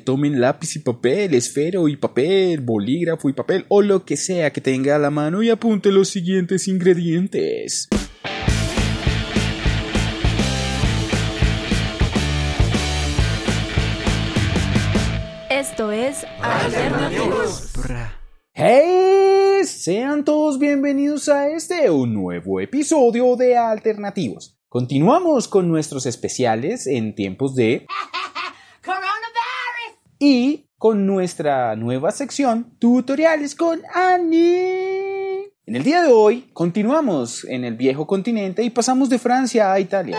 Tomen lápiz y papel, esfero y papel, bolígrafo y papel o lo que sea que tenga a la mano y apunte los siguientes ingredientes. Esto es Alternativos. ¡Hey! Sean todos bienvenidos a este un nuevo episodio de Alternativos. Continuamos con nuestros especiales en tiempos de y con nuestra nueva sección Tutoriales con Annie. En el día de hoy continuamos en el viejo continente y pasamos de Francia a Italia.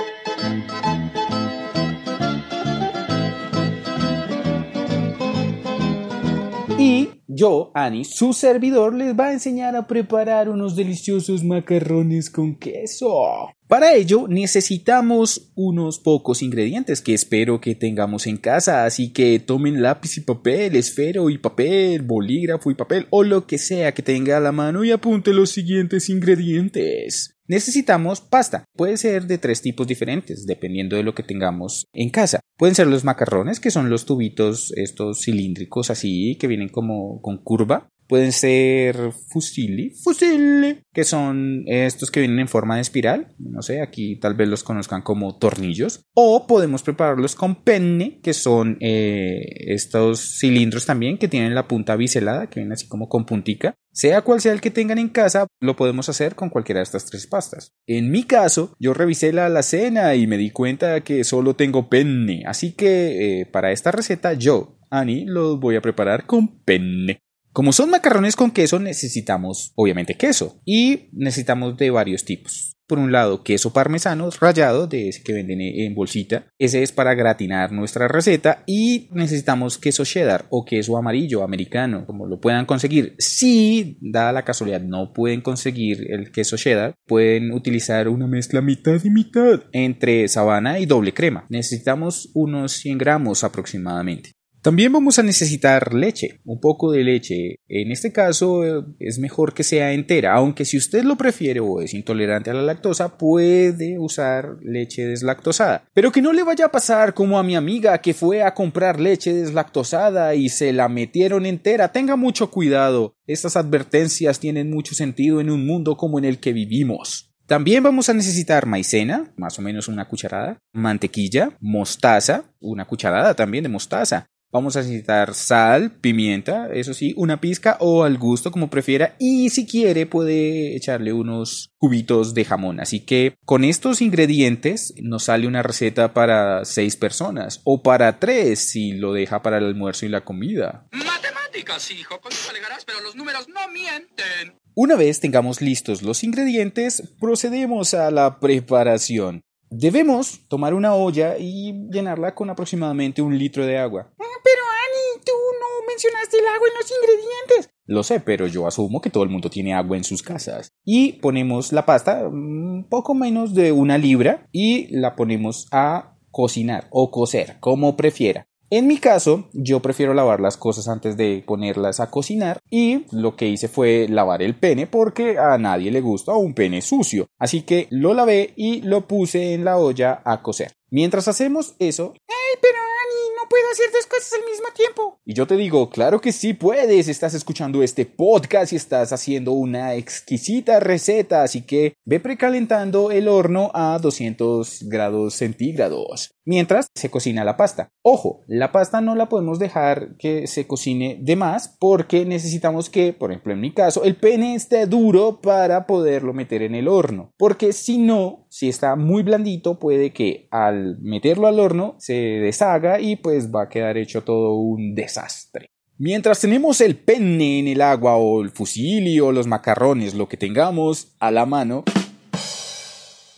Y yo, Ani, su servidor, les va a enseñar a preparar unos deliciosos macarrones con queso. Para ello necesitamos unos pocos ingredientes que espero que tengamos en casa, así que tomen lápiz y papel, esfero y papel, bolígrafo y papel o lo que sea que tenga a la mano y apunte los siguientes ingredientes. Necesitamos pasta. Puede ser de tres tipos diferentes, dependiendo de lo que tengamos en casa. Pueden ser los macarrones, que son los tubitos estos cilíndricos así, que vienen como con curva. Pueden ser fusilli, fusilli, que son estos que vienen en forma de espiral. No sé, aquí tal vez los conozcan como tornillos. O podemos prepararlos con penne, que son eh, estos cilindros también que tienen la punta biselada, que vienen así como con puntica. Sea cual sea el que tengan en casa, lo podemos hacer con cualquiera de estas tres pastas. En mi caso, yo revisé la alacena y me di cuenta que solo tengo penne, así que eh, para esta receta yo, Ani, los voy a preparar con penne. Como son macarrones con queso, necesitamos obviamente queso y necesitamos de varios tipos. Por un lado, queso parmesano rallado, de ese que venden en bolsita. Ese es para gratinar nuestra receta. Y necesitamos queso cheddar o queso amarillo americano, como lo puedan conseguir. Si, dada la casualidad, no pueden conseguir el queso cheddar, pueden utilizar una mezcla mitad y mitad entre sabana y doble crema. Necesitamos unos 100 gramos aproximadamente. También vamos a necesitar leche, un poco de leche. En este caso eh, es mejor que sea entera, aunque si usted lo prefiere o es intolerante a la lactosa, puede usar leche deslactosada. Pero que no le vaya a pasar como a mi amiga que fue a comprar leche deslactosada y se la metieron entera. Tenga mucho cuidado. Estas advertencias tienen mucho sentido en un mundo como en el que vivimos. También vamos a necesitar maicena, más o menos una cucharada, mantequilla, mostaza, una cucharada también de mostaza, Vamos a necesitar sal, pimienta, eso sí, una pizca o al gusto como prefiera y si quiere puede echarle unos cubitos de jamón. Así que con estos ingredientes nos sale una receta para seis personas o para tres si lo deja para el almuerzo y la comida. Matemáticas, hijo, con eso alegarás, pero los números no mienten. Una vez tengamos listos los ingredientes, procedemos a la preparación. Debemos tomar una olla y llenarla con aproximadamente un litro de agua. Ah, pero Ani, tú no mencionaste el agua en los ingredientes. Lo sé, pero yo asumo que todo el mundo tiene agua en sus casas. Y ponemos la pasta, un poco menos de una libra, y la ponemos a cocinar o cocer, como prefiera. En mi caso, yo prefiero lavar las cosas antes de ponerlas a cocinar y lo que hice fue lavar el pene porque a nadie le gusta un pene sucio. Así que lo lavé y lo puse en la olla a cocer. Mientras hacemos eso... ¡Ey, pero Ani, no puedo hacer dos cosas al mismo tiempo! Y yo te digo, claro que sí puedes. Estás escuchando este podcast y estás haciendo una exquisita receta. Así que ve precalentando el horno a 200 grados centígrados mientras se cocina la pasta. Ojo, la pasta no la podemos dejar que se cocine de más porque necesitamos que, por ejemplo, en mi caso, el pene esté duro para poderlo meter en el horno. Porque si no, si está muy blandito, puede que al meterlo al horno se deshaga y pues va a quedar hecho todo un desastre. Mientras tenemos el pene en el agua o el fusilli o los macarrones, lo que tengamos a la mano,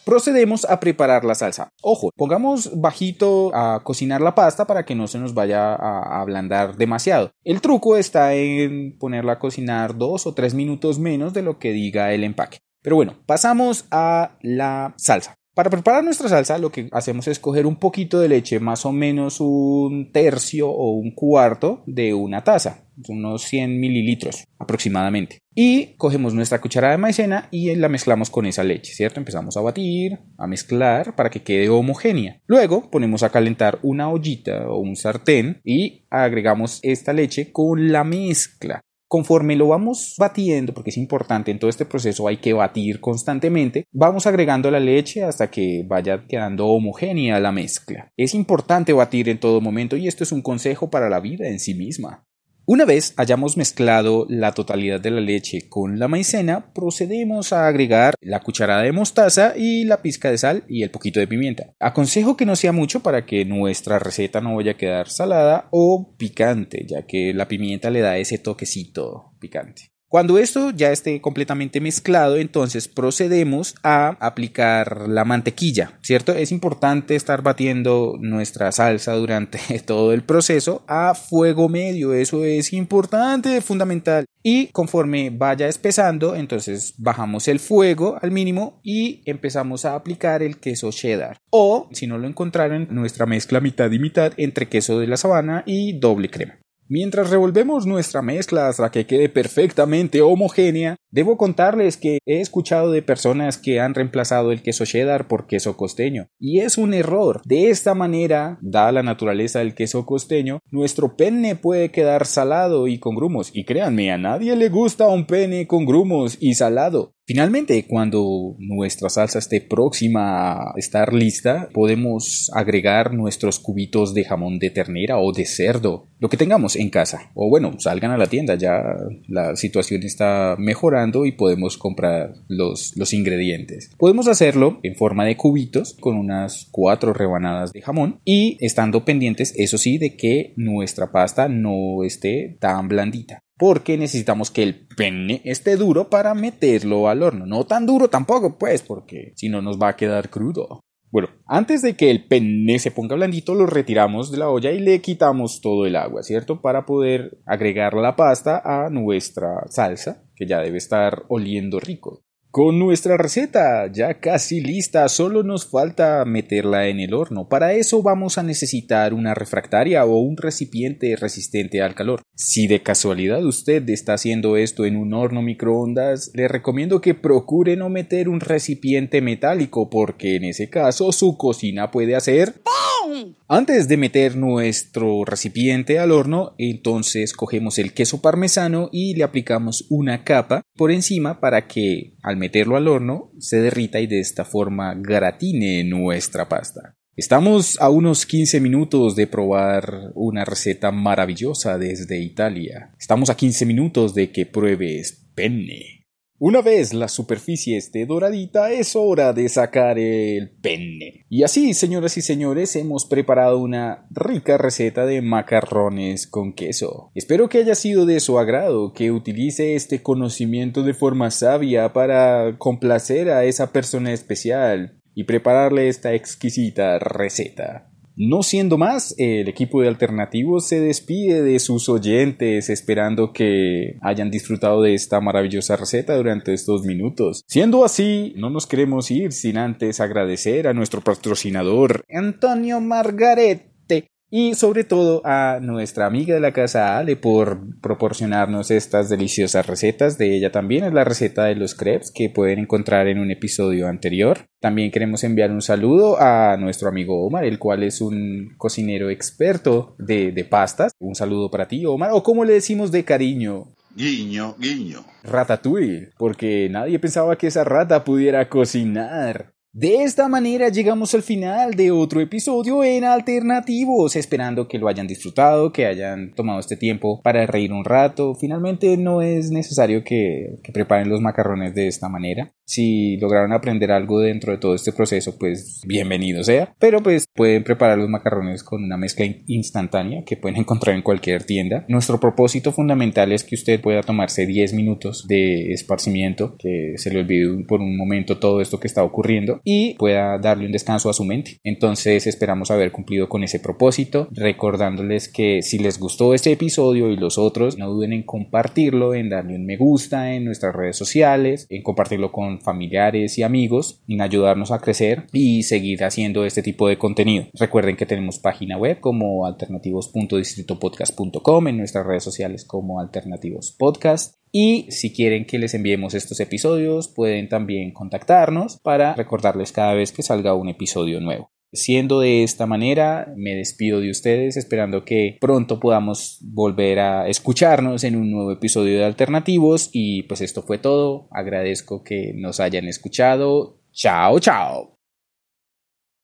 procedemos a preparar la salsa. Ojo, pongamos bajito a cocinar la pasta para que no se nos vaya a ablandar demasiado. El truco está en ponerla a cocinar dos o tres minutos menos de lo que diga el empaque. Pero bueno, pasamos a la salsa. Para preparar nuestra salsa lo que hacemos es coger un poquito de leche, más o menos un tercio o un cuarto de una taza, unos 100 mililitros aproximadamente. Y cogemos nuestra cucharada de maicena y la mezclamos con esa leche, ¿cierto? Empezamos a batir, a mezclar para que quede homogénea. Luego ponemos a calentar una ollita o un sartén y agregamos esta leche con la mezcla. Conforme lo vamos batiendo, porque es importante en todo este proceso hay que batir constantemente, vamos agregando la leche hasta que vaya quedando homogénea la mezcla. Es importante batir en todo momento y esto es un consejo para la vida en sí misma. Una vez hayamos mezclado la totalidad de la leche con la maicena, procedemos a agregar la cucharada de mostaza y la pizca de sal y el poquito de pimienta. Aconsejo que no sea mucho para que nuestra receta no vaya a quedar salada o picante, ya que la pimienta le da ese toquecito picante. Cuando esto ya esté completamente mezclado, entonces procedemos a aplicar la mantequilla, ¿cierto? Es importante estar batiendo nuestra salsa durante todo el proceso a fuego medio, eso es importante, fundamental. Y conforme vaya espesando, entonces bajamos el fuego al mínimo y empezamos a aplicar el queso cheddar. O, si no lo encontraron, nuestra mezcla mitad y mitad entre queso de la sabana y doble crema. Mientras revolvemos nuestra mezcla hasta que quede perfectamente homogénea, debo contarles que he escuchado de personas que han reemplazado el queso cheddar por queso costeño, y es un error. De esta manera, dada la naturaleza del queso costeño, nuestro penne puede quedar salado y con grumos, y créanme, a nadie le gusta un pene con grumos y salado. Finalmente, cuando nuestra salsa esté próxima a estar lista, podemos agregar nuestros cubitos de jamón de ternera o de cerdo, lo que tengamos en casa. O bueno, salgan a la tienda, ya la situación está mejorando y podemos comprar los, los ingredientes. Podemos hacerlo en forma de cubitos con unas cuatro rebanadas de jamón y estando pendientes, eso sí, de que nuestra pasta no esté tan blandita porque necesitamos que el pene esté duro para meterlo al horno. No tan duro tampoco, pues, porque si no nos va a quedar crudo. Bueno, antes de que el pene se ponga blandito, lo retiramos de la olla y le quitamos todo el agua, ¿cierto? Para poder agregar la pasta a nuestra salsa, que ya debe estar oliendo rico. Con nuestra receta ya casi lista, solo nos falta meterla en el horno. Para eso vamos a necesitar una refractaria o un recipiente resistente al calor. Si de casualidad usted está haciendo esto en un horno microondas, le recomiendo que procure no meter un recipiente metálico porque en ese caso su cocina puede hacer antes de meter nuestro recipiente al horno, entonces cogemos el queso parmesano y le aplicamos una capa por encima para que al meterlo al horno se derrita y de esta forma gratine nuestra pasta. Estamos a unos 15 minutos de probar una receta maravillosa desde Italia. Estamos a 15 minutos de que pruebes penne. Una vez la superficie esté doradita, es hora de sacar el penne. Y así, señoras y señores, hemos preparado una rica receta de macarrones con queso. Espero que haya sido de su agrado, que utilice este conocimiento de forma sabia para complacer a esa persona especial y prepararle esta exquisita receta. No siendo más, el equipo de Alternativos se despide de sus oyentes esperando que hayan disfrutado de esta maravillosa receta durante estos minutos. Siendo así, no nos queremos ir sin antes agradecer a nuestro patrocinador Antonio Margaret y sobre todo a nuestra amiga de la casa Ale por proporcionarnos estas deliciosas recetas. De ella también es la receta de los crepes que pueden encontrar en un episodio anterior. También queremos enviar un saludo a nuestro amigo Omar, el cual es un cocinero experto de, de pastas. Un saludo para ti, Omar, o como le decimos de cariño, Guiño, guiño. Ratatouille, porque nadie pensaba que esa rata pudiera cocinar. De esta manera llegamos al final de otro episodio en Alternativos, esperando que lo hayan disfrutado, que hayan tomado este tiempo para reír un rato. Finalmente no es necesario que, que, preparen los macarrones de esta manera. Si lograron aprender algo dentro de todo este proceso, pues bienvenido sea. Pero pues pueden preparar los macarrones con una mezcla instantánea que pueden encontrar en cualquier tienda. Nuestro propósito fundamental es que usted pueda tomarse 10 minutos de esparcimiento, que se le olvide por un momento todo esto que está ocurriendo y pueda darle un descanso a su mente. Entonces esperamos haber cumplido con ese propósito, recordándoles que si les gustó este episodio y los otros, no duden en compartirlo, en darle un me gusta en nuestras redes sociales, en compartirlo con familiares y amigos en ayudarnos a crecer y seguir haciendo este tipo de contenido. Recuerden que tenemos página web como alternativos.distritopodcast.com, en nuestras redes sociales como Alternativos Podcast. Y si quieren que les enviemos estos episodios, pueden también contactarnos para recordarles cada vez que salga un episodio nuevo. Siendo de esta manera, me despido de ustedes esperando que pronto podamos volver a escucharnos en un nuevo episodio de Alternativos y pues esto fue todo. Agradezco que nos hayan escuchado. Chao, chao.